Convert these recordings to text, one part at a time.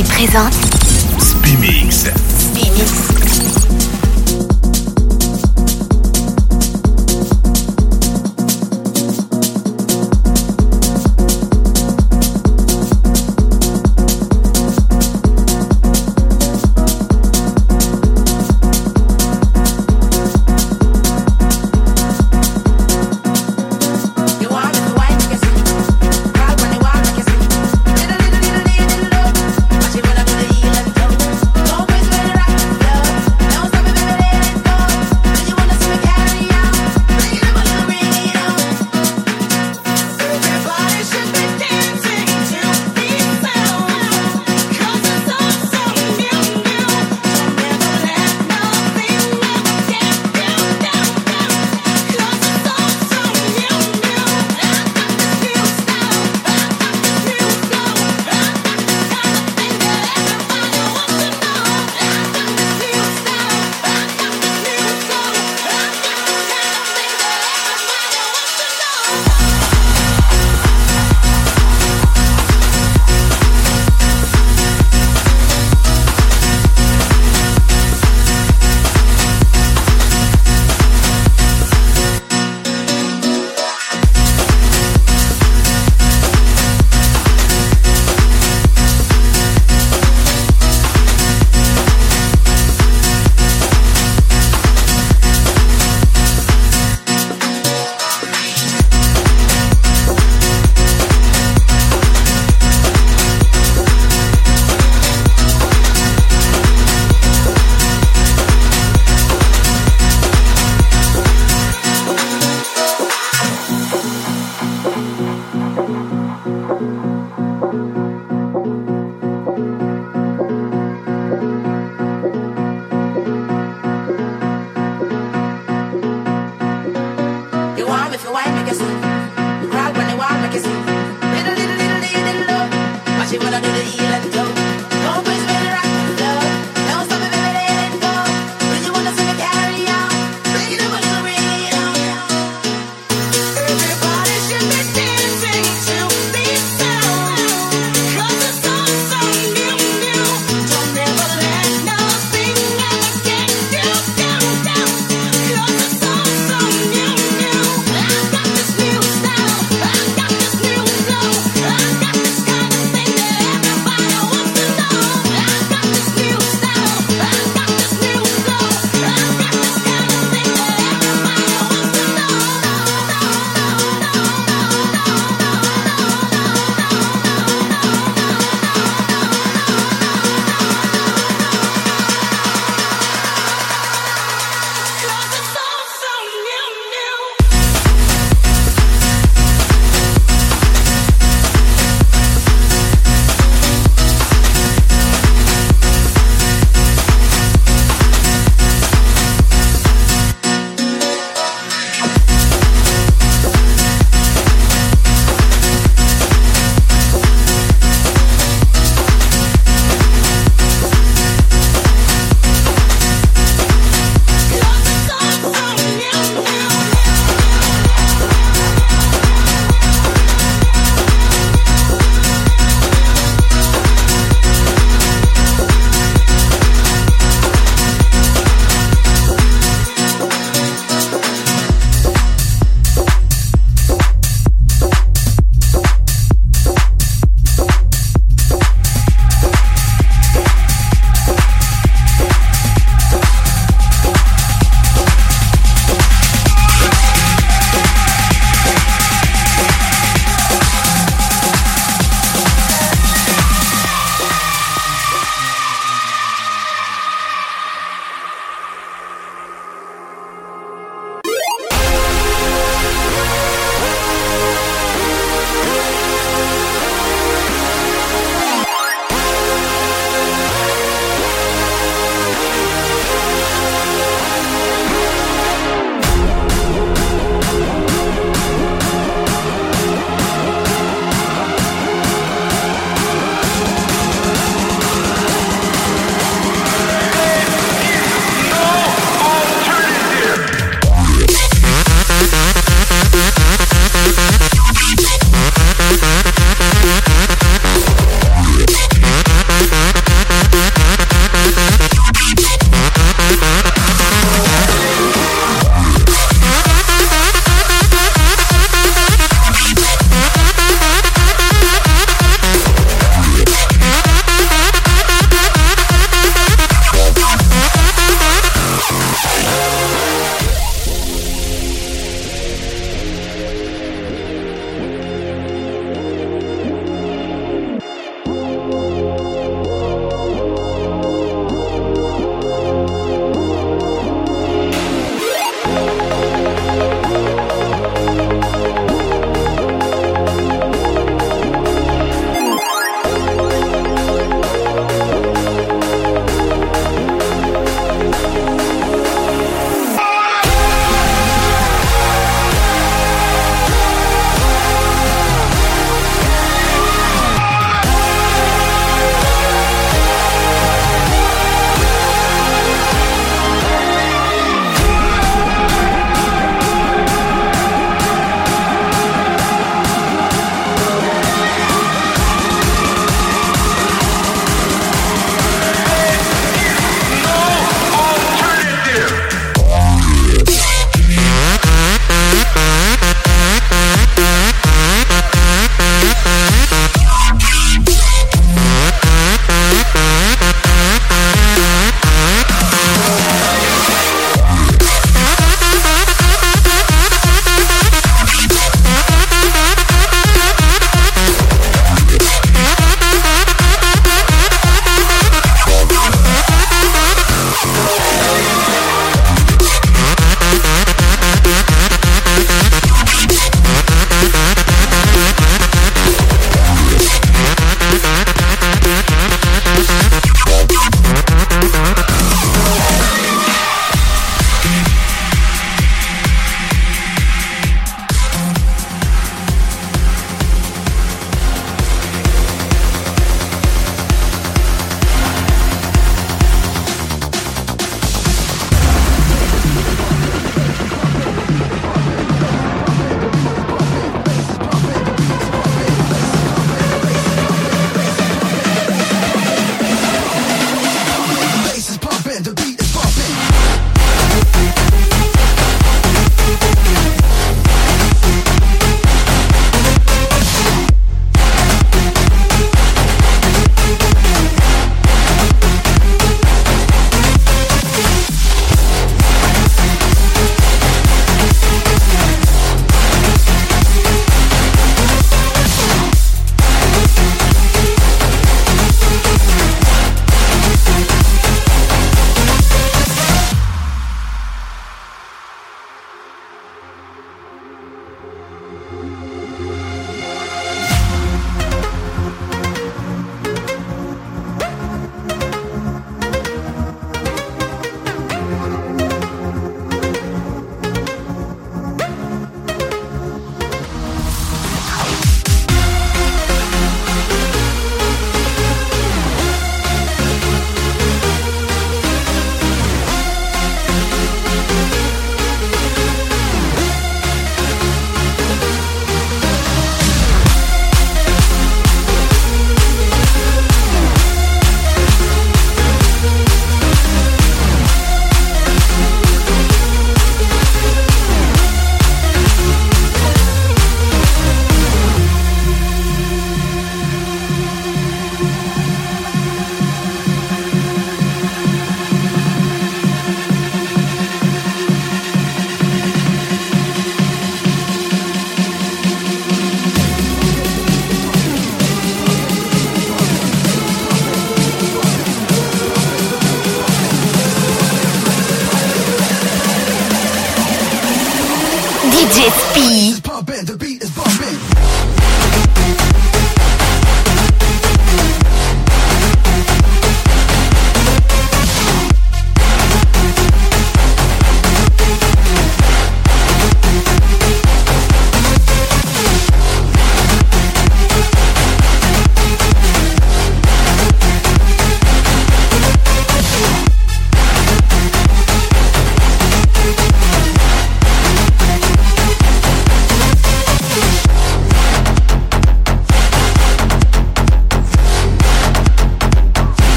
Présente Spimix. Spimix.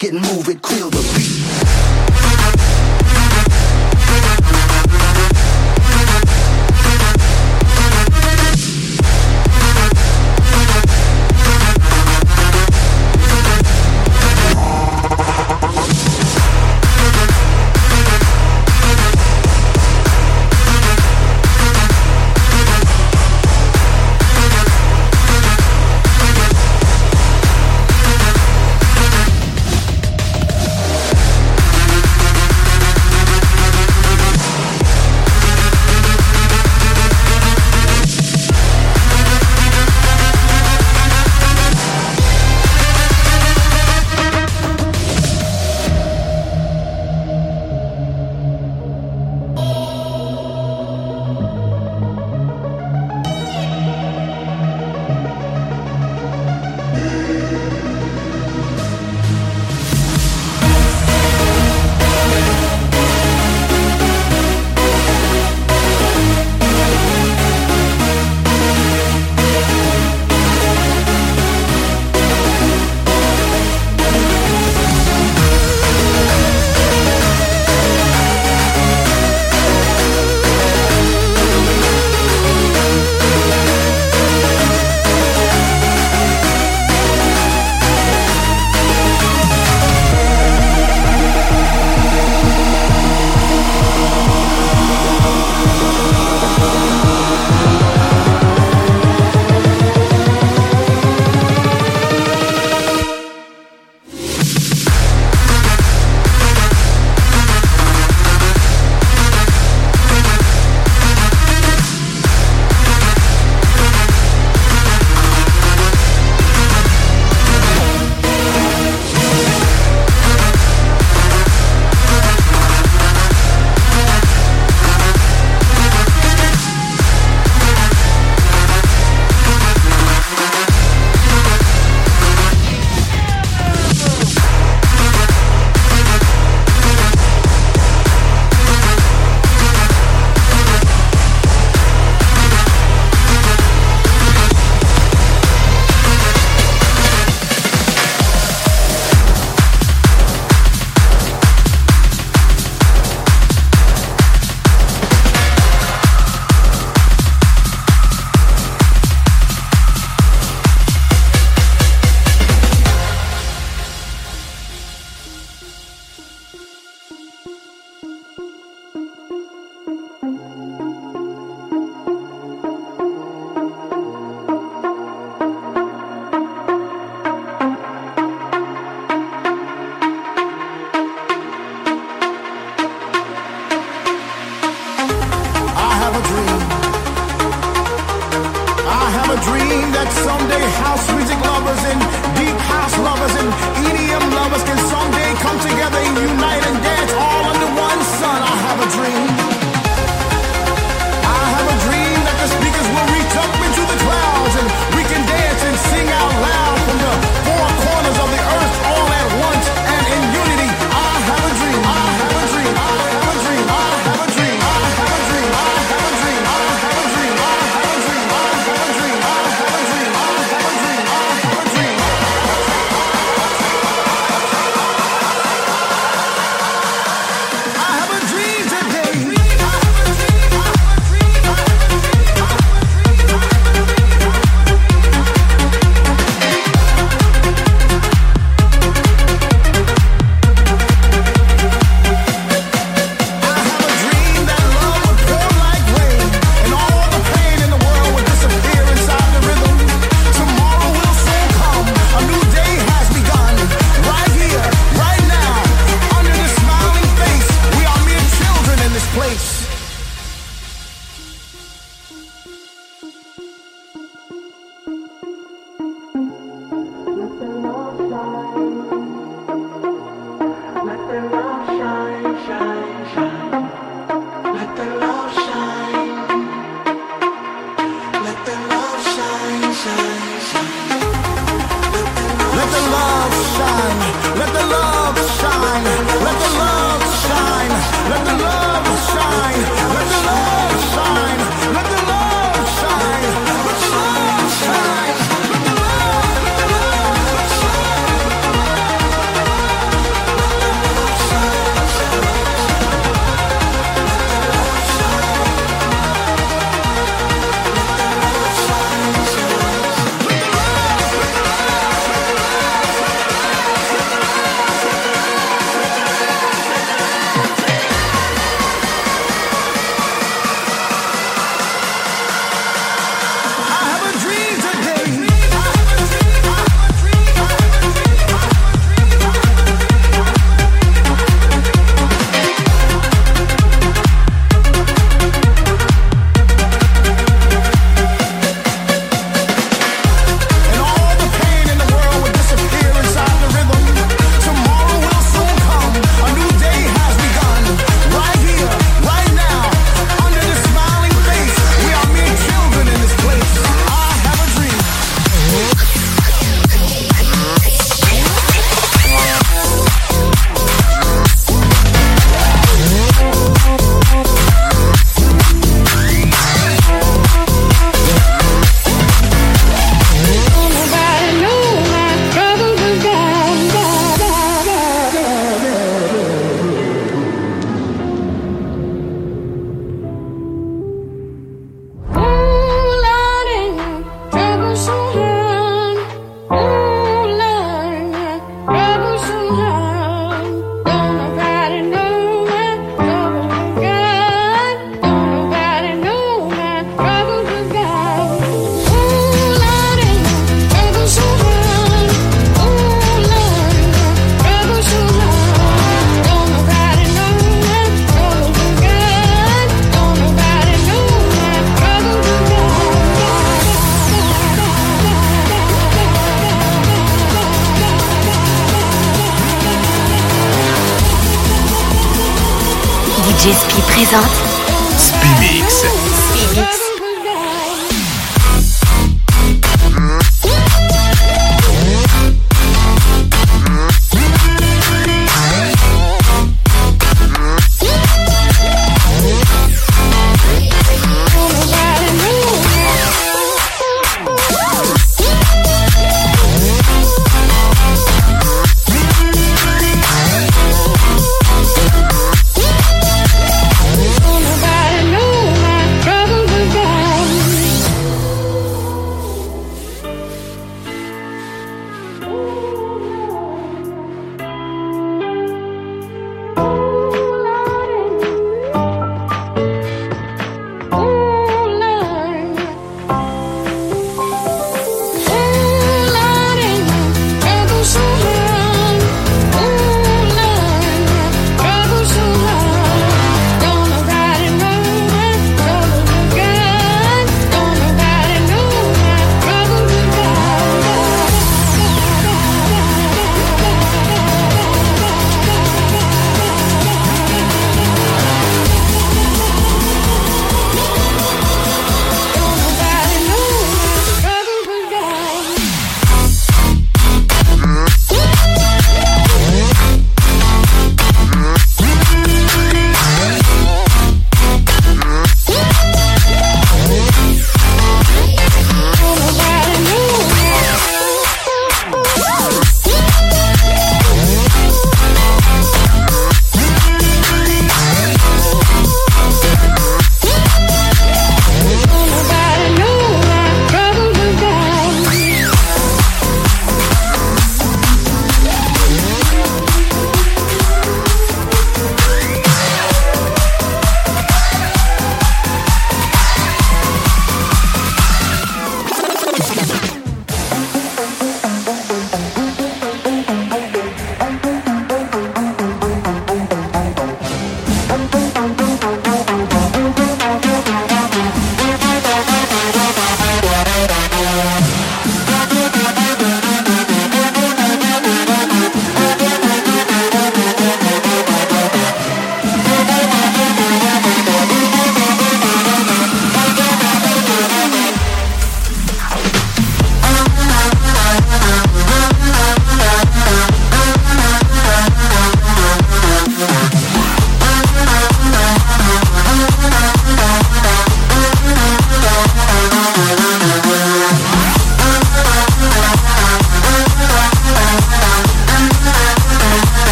rock movin', move it, kill the beat.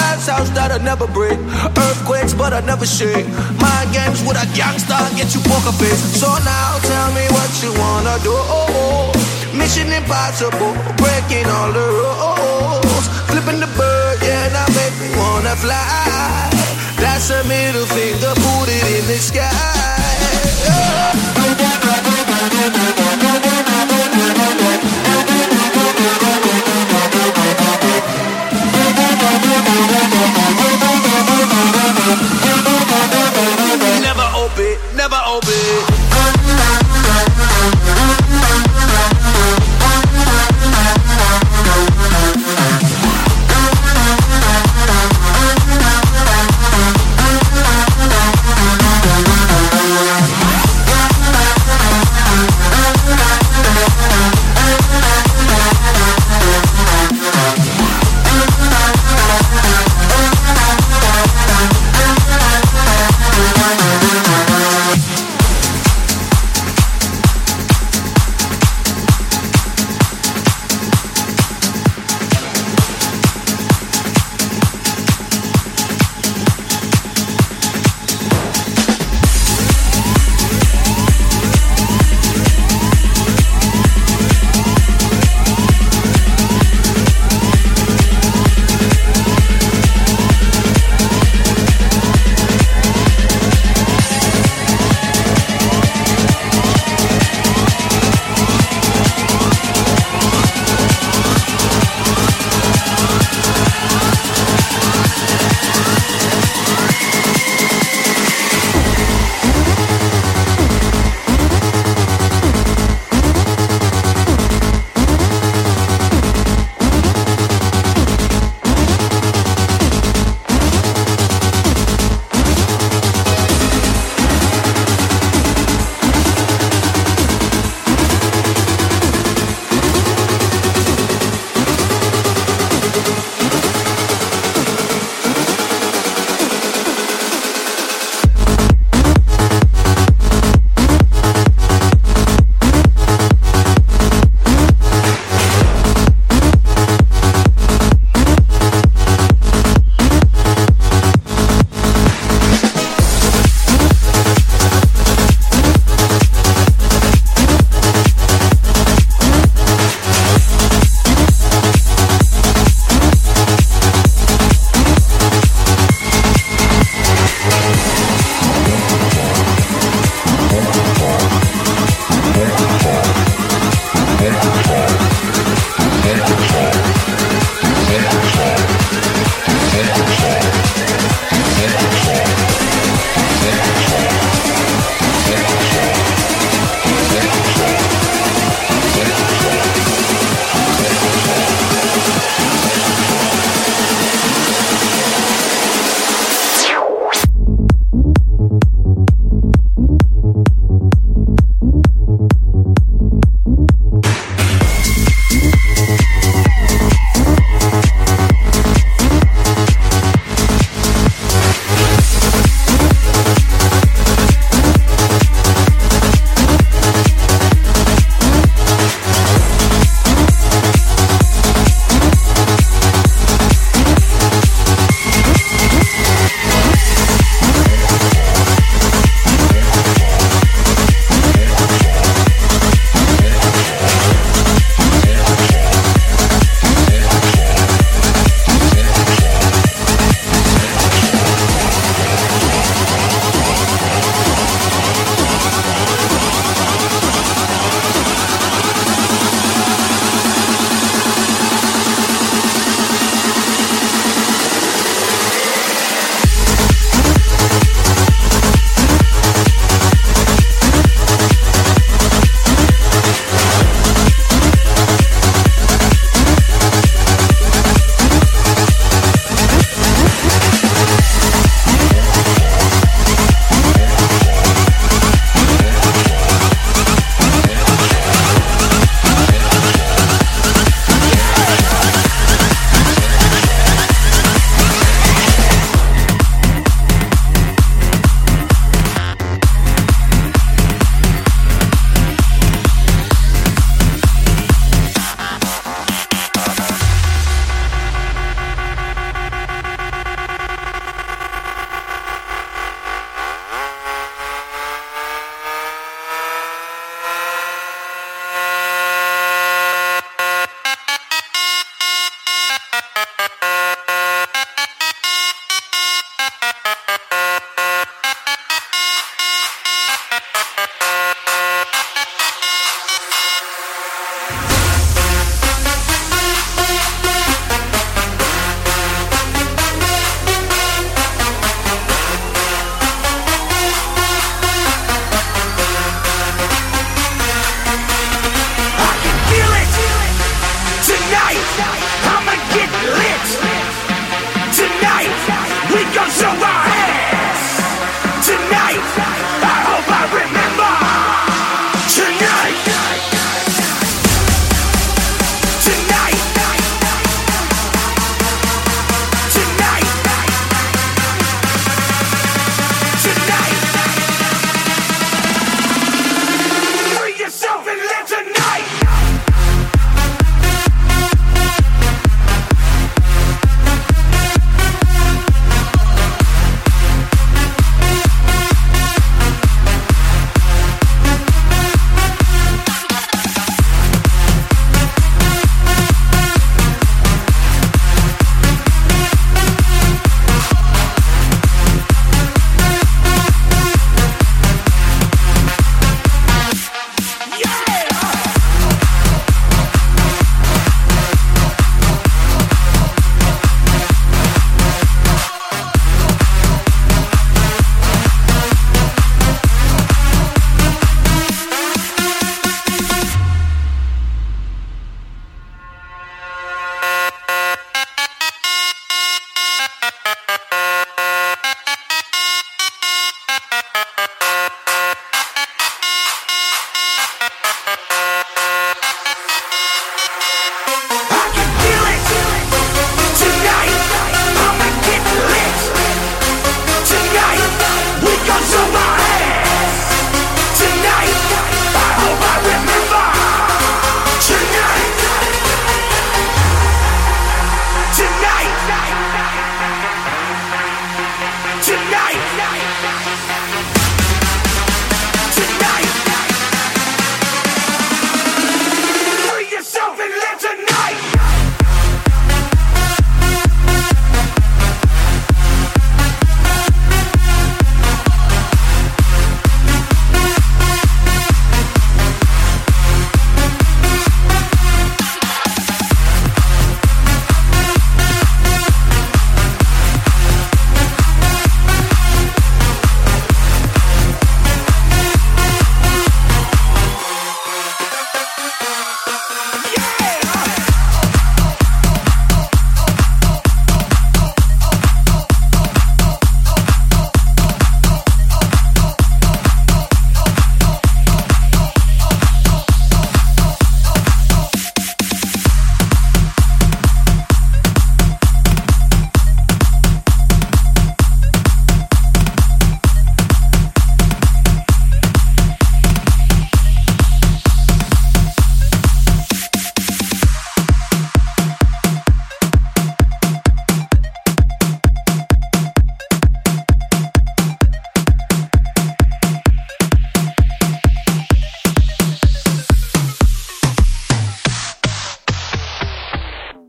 Glass house that'll never break. Earthquakes, but I never shake. Mind games with a gangster, get you poker face. So now tell me what you wanna do. Mission impossible, breaking all the rules. Flipping the bird, yeah, now make me wanna fly. That's a middle finger, put it in the sky. Yeah.